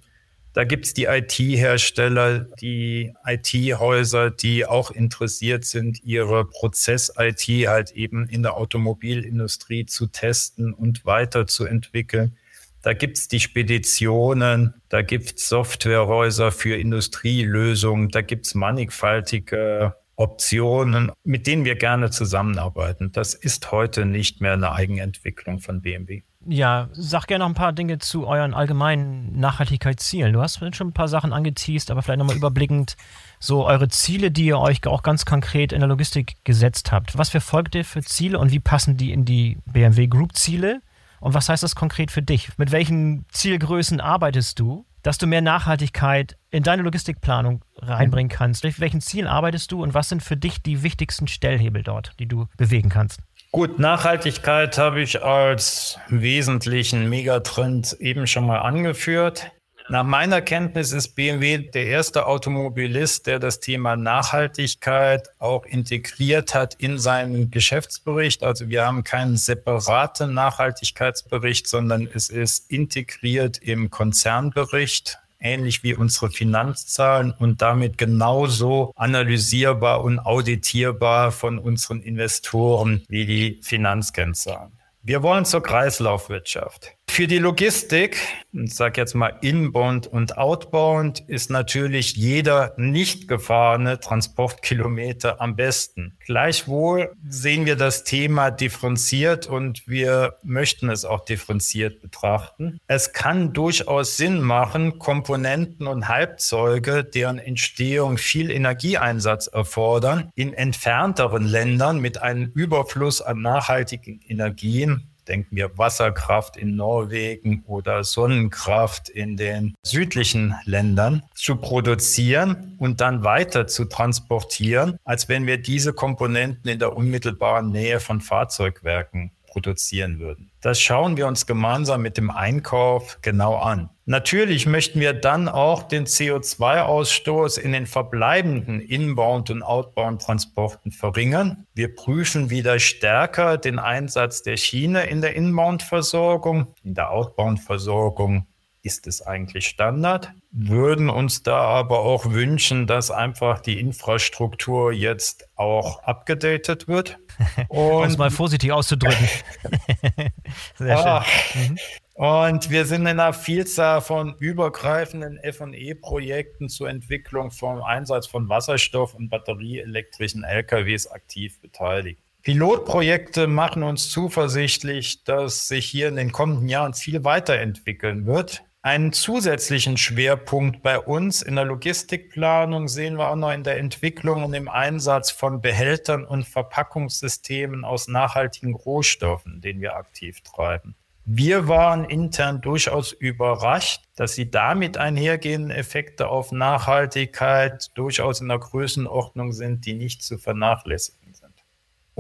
Da gibt es die IT-Hersteller, die IT-Häuser, die auch interessiert sind, ihre Prozess-IT halt eben in der Automobilindustrie zu testen und weiterzuentwickeln. Da gibt es die Speditionen, da gibt es Softwarehäuser für Industrielösungen, da gibt es mannigfaltige Optionen, mit denen wir gerne zusammenarbeiten. Das ist heute nicht mehr eine Eigenentwicklung von BMW. Ja, sag gerne noch ein paar Dinge zu euren allgemeinen Nachhaltigkeitszielen. Du hast schon ein paar Sachen angeteased, aber vielleicht nochmal überblickend so eure Ziele, die ihr euch auch ganz konkret in der Logistik gesetzt habt. Was verfolgt ihr für Ziele und wie passen die in die BMW Group Ziele? Und was heißt das konkret für dich? Mit welchen Zielgrößen arbeitest du? Dass du mehr Nachhaltigkeit in deine Logistikplanung reinbringen kannst. Durch welchen Zielen arbeitest du und was sind für dich die wichtigsten Stellhebel dort, die du bewegen kannst? Gut, Nachhaltigkeit habe ich als wesentlichen Megatrend eben schon mal angeführt. Nach meiner Kenntnis ist BMW der erste Automobilist, der das Thema Nachhaltigkeit auch integriert hat in seinen Geschäftsbericht. Also wir haben keinen separaten Nachhaltigkeitsbericht, sondern es ist integriert im Konzernbericht ähnlich wie unsere Finanzzahlen und damit genauso analysierbar und auditierbar von unseren Investoren wie die Finanzkennzahlen. Wir wollen zur Kreislaufwirtschaft. Für die Logistik, ich sage jetzt mal inbound und outbound, ist natürlich jeder nicht gefahrene Transportkilometer am besten. Gleichwohl sehen wir das Thema differenziert und wir möchten es auch differenziert betrachten. Es kann durchaus Sinn machen, Komponenten und Halbzeuge, deren Entstehung viel Energieeinsatz erfordern, in entfernteren Ländern mit einem Überfluss an nachhaltigen Energien denken wir Wasserkraft in Norwegen oder Sonnenkraft in den südlichen Ländern, zu produzieren und dann weiter zu transportieren, als wenn wir diese Komponenten in der unmittelbaren Nähe von Fahrzeugwerken produzieren würden. Das schauen wir uns gemeinsam mit dem Einkauf genau an. Natürlich möchten wir dann auch den CO2-Ausstoß in den verbleibenden Inbound- und Outbound-Transporten verringern. Wir prüfen wieder stärker den Einsatz der Schiene in der Inbound-Versorgung. In der Outbound-Versorgung ist es eigentlich Standard, würden uns da aber auch wünschen, dass einfach die Infrastruktur jetzt auch abgedatet wird. um es mal vorsichtig auszudrücken. Sehr ah, schön. Mhm. Und wir sind in einer Vielzahl von übergreifenden FE-Projekten zur Entwicklung vom Einsatz von Wasserstoff und batterieelektrischen LKWs aktiv beteiligt. Pilotprojekte machen uns zuversichtlich, dass sich hier in den kommenden Jahren viel weiterentwickeln wird. Einen zusätzlichen Schwerpunkt bei uns in der Logistikplanung sehen wir auch noch in der Entwicklung und im Einsatz von Behältern und Verpackungssystemen aus nachhaltigen Rohstoffen, den wir aktiv treiben. Wir waren intern durchaus überrascht, dass sie damit einhergehenden Effekte auf Nachhaltigkeit durchaus in der Größenordnung sind, die nicht zu vernachlässigen.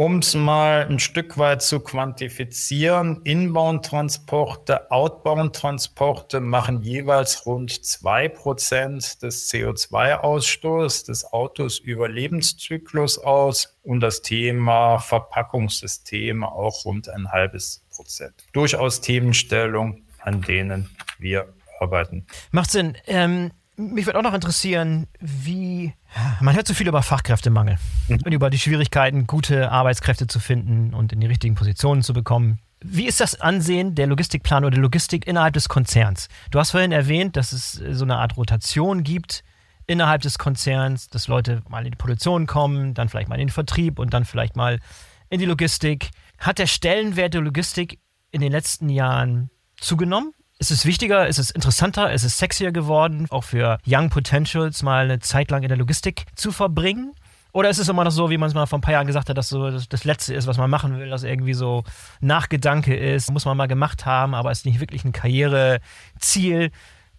Um es mal ein Stück weit zu quantifizieren, Inbound-Transporte, Outbound-Transporte machen jeweils rund zwei Prozent des CO2-Ausstoßes des Autos über Lebenszyklus aus und das Thema Verpackungssysteme auch rund ein halbes Prozent. Durchaus Themenstellung, an denen wir arbeiten. Macht Sinn. Ähm mich würde auch noch interessieren, wie. Man hört so viel über Fachkräftemangel mhm. und über die Schwierigkeiten, gute Arbeitskräfte zu finden und in die richtigen Positionen zu bekommen. Wie ist das Ansehen der Logistikplan oder der Logistik innerhalb des Konzerns? Du hast vorhin erwähnt, dass es so eine Art Rotation gibt innerhalb des Konzerns, dass Leute mal in die Produktion kommen, dann vielleicht mal in den Vertrieb und dann vielleicht mal in die Logistik. Hat der Stellenwert der Logistik in den letzten Jahren zugenommen? Ist es wichtiger? Ist es interessanter? Ist es sexier geworden, auch für Young Potentials mal eine Zeit lang in der Logistik zu verbringen? Oder ist es immer noch so, wie man es mal vor ein paar Jahren gesagt hat, dass so das, das, Letzte ist, was man machen will, dass irgendwie so Nachgedanke ist, muss man mal gemacht haben, aber ist nicht wirklich ein Karriereziel.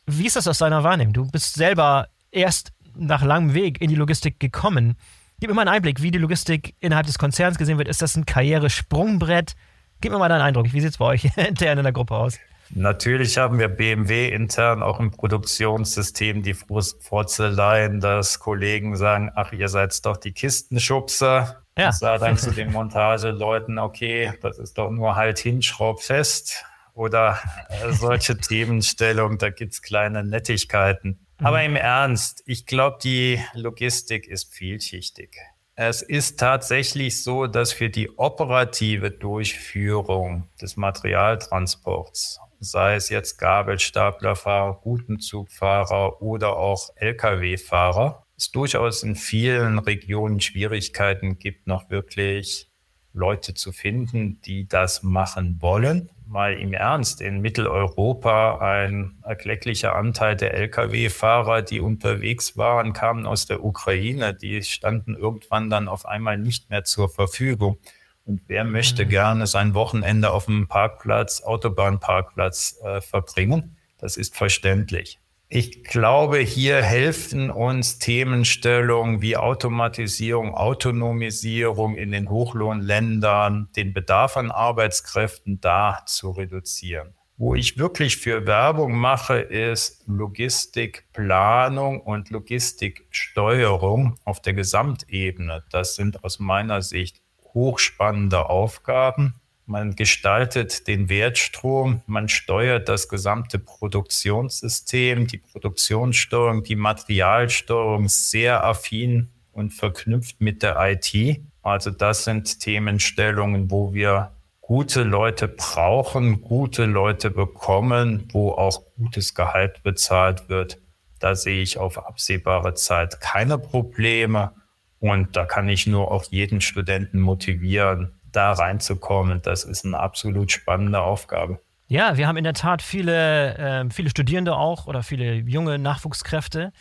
Wie ist das aus deiner Wahrnehmung? Du bist selber erst nach langem Weg in die Logistik gekommen. Gib mir mal einen Einblick, wie die Logistik innerhalb des Konzerns gesehen wird. Ist das ein Karrieresprungbrett? Gib mir mal deinen Eindruck. Wie sieht es bei euch intern in der Gruppe aus? Natürlich haben wir BMW intern auch im Produktionssystem die Vorzeleien, dass Kollegen sagen, ach, ihr seid doch die Kistenschubser. Ja. Ich sage dann zu den Montageleuten, okay, das ist doch nur halt hinschraubfest oder äh, solche Themenstellungen, da gibt's kleine Nettigkeiten. Mhm. Aber im Ernst, ich glaube, die Logistik ist vielschichtig. Es ist tatsächlich so, dass für die operative Durchführung des Materialtransports sei es jetzt Gabelstaplerfahrer, Routenzugfahrer oder auch Lkw-Fahrer, es durchaus in vielen Regionen Schwierigkeiten gibt, noch wirklich Leute zu finden, die das machen wollen. Mal im Ernst, in Mitteleuropa ein erklecklicher Anteil der Lkw-Fahrer, die unterwegs waren, kamen aus der Ukraine. Die standen irgendwann dann auf einmal nicht mehr zur Verfügung. Und wer möchte mhm. gerne sein Wochenende auf einem Parkplatz, Autobahnparkplatz äh, verbringen? Das ist verständlich. Ich glaube, hier helfen uns Themenstellungen wie Automatisierung, Autonomisierung in den Hochlohnländern, den Bedarf an Arbeitskräften da zu reduzieren. Wo ich wirklich für Werbung mache, ist Logistikplanung und Logistiksteuerung auf der Gesamtebene. Das sind aus meiner Sicht hochspannende Aufgaben. Man gestaltet den Wertstrom, man steuert das gesamte Produktionssystem, die Produktionssteuerung, die Materialsteuerung sehr affin und verknüpft mit der IT. Also das sind Themenstellungen, wo wir gute Leute brauchen, gute Leute bekommen, wo auch gutes Gehalt bezahlt wird. Da sehe ich auf absehbare Zeit keine Probleme. Und da kann ich nur auch jeden Studenten motivieren, da reinzukommen. Das ist eine absolut spannende Aufgabe. Ja, wir haben in der Tat viele, äh, viele Studierende auch oder viele junge Nachwuchskräfte.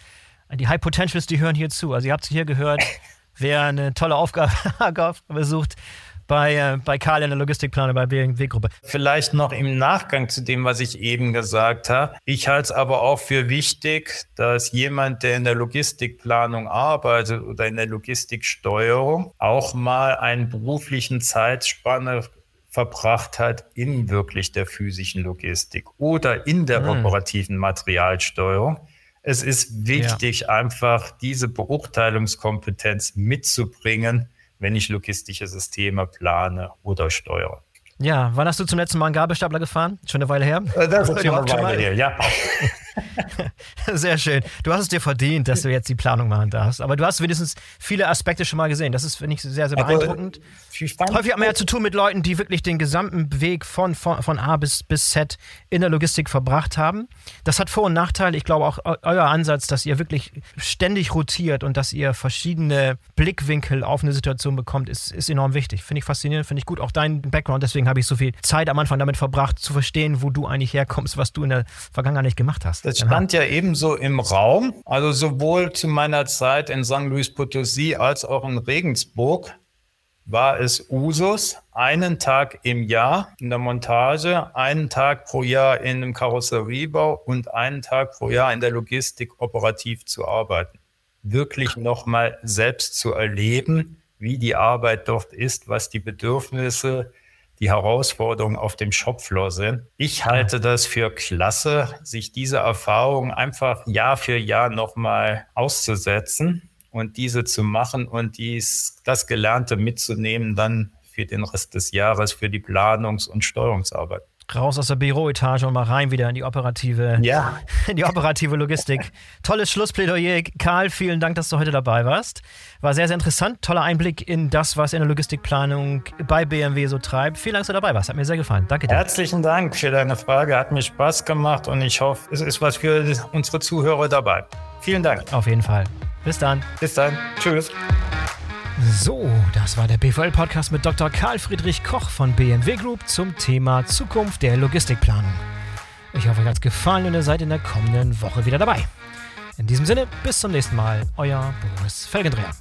Die High Potentials, die hören hier zu. Also ihr habt es hier gehört, wer eine tolle Aufgabe, Aufgabe sucht, bei, äh, bei Karl in der Logistikplanung bei BMW-Gruppe. Vielleicht noch im Nachgang zu dem, was ich eben gesagt habe. Ich halte es aber auch für wichtig, dass jemand, der in der Logistikplanung arbeitet oder in der Logistiksteuerung, auch mal einen beruflichen Zeitspanne verbracht hat in wirklich der physischen Logistik oder in der hm. operativen Materialsteuerung. Es ist wichtig, ja. einfach diese Beurteilungskompetenz mitzubringen, wenn ich logistische Systeme plane oder steuere. Ja, wann hast du zum letzten Mal einen Gabelstapler gefahren? Schon eine Weile her? Äh, das ist schon eine Weile her, ja. Sehr schön. Du hast es dir verdient, dass du jetzt die Planung machen darfst. Aber du hast wenigstens viele Aspekte schon mal gesehen. Das ist, finde ich, sehr, sehr beeindruckend. Aber, Häufig hat man ja zu tun mit Leuten, die wirklich den gesamten Weg von, von, von A bis, bis Z in der Logistik verbracht haben. Das hat Vor- und Nachteile. Ich glaube auch euer Ansatz, dass ihr wirklich ständig rotiert und dass ihr verschiedene Blickwinkel auf eine Situation bekommt, ist, ist enorm wichtig. Finde ich faszinierend, finde ich gut. Auch dein Background. Deswegen habe ich so viel Zeit am Anfang damit verbracht, zu verstehen, wo du eigentlich herkommst, was du in der Vergangenheit nicht gemacht hast. Das stand ja ebenso im Raum, also sowohl zu meiner Zeit in St. Louis Potosí als auch in Regensburg war es Usus, einen Tag im Jahr in der Montage, einen Tag pro Jahr in dem Karosseriebau und einen Tag pro Jahr in der Logistik operativ zu arbeiten. Wirklich nochmal selbst zu erleben, wie die Arbeit dort ist, was die Bedürfnisse die Herausforderungen auf dem Shopfloor sind. Ich halte das für klasse, sich diese Erfahrung einfach Jahr für Jahr nochmal auszusetzen und diese zu machen und dies, das Gelernte mitzunehmen dann für den Rest des Jahres, für die Planungs- und Steuerungsarbeit raus aus der Büroetage und mal rein wieder in die operative, ja. in die operative Logistik. Tolles Schlussplädoyer. Karl, vielen Dank, dass du heute dabei warst. War sehr, sehr interessant. Toller Einblick in das, was in der Logistikplanung bei BMW so treibt. Vielen Dank, dass du dabei warst. Hat mir sehr gefallen. Danke dir. Herzlichen Dank für deine Frage. Hat mir Spaß gemacht und ich hoffe, es ist was für unsere Zuhörer dabei. Vielen Dank. Auf jeden Fall. Bis dann. Bis dann. Tschüss. So, das war der BVL-Podcast mit Dr. Karl Friedrich Koch von BMW Group zum Thema Zukunft der Logistikplanung. Ich hoffe, euch hat es gefallen und ihr seid in der kommenden Woche wieder dabei. In diesem Sinne, bis zum nächsten Mal, euer Boris Felgendreher.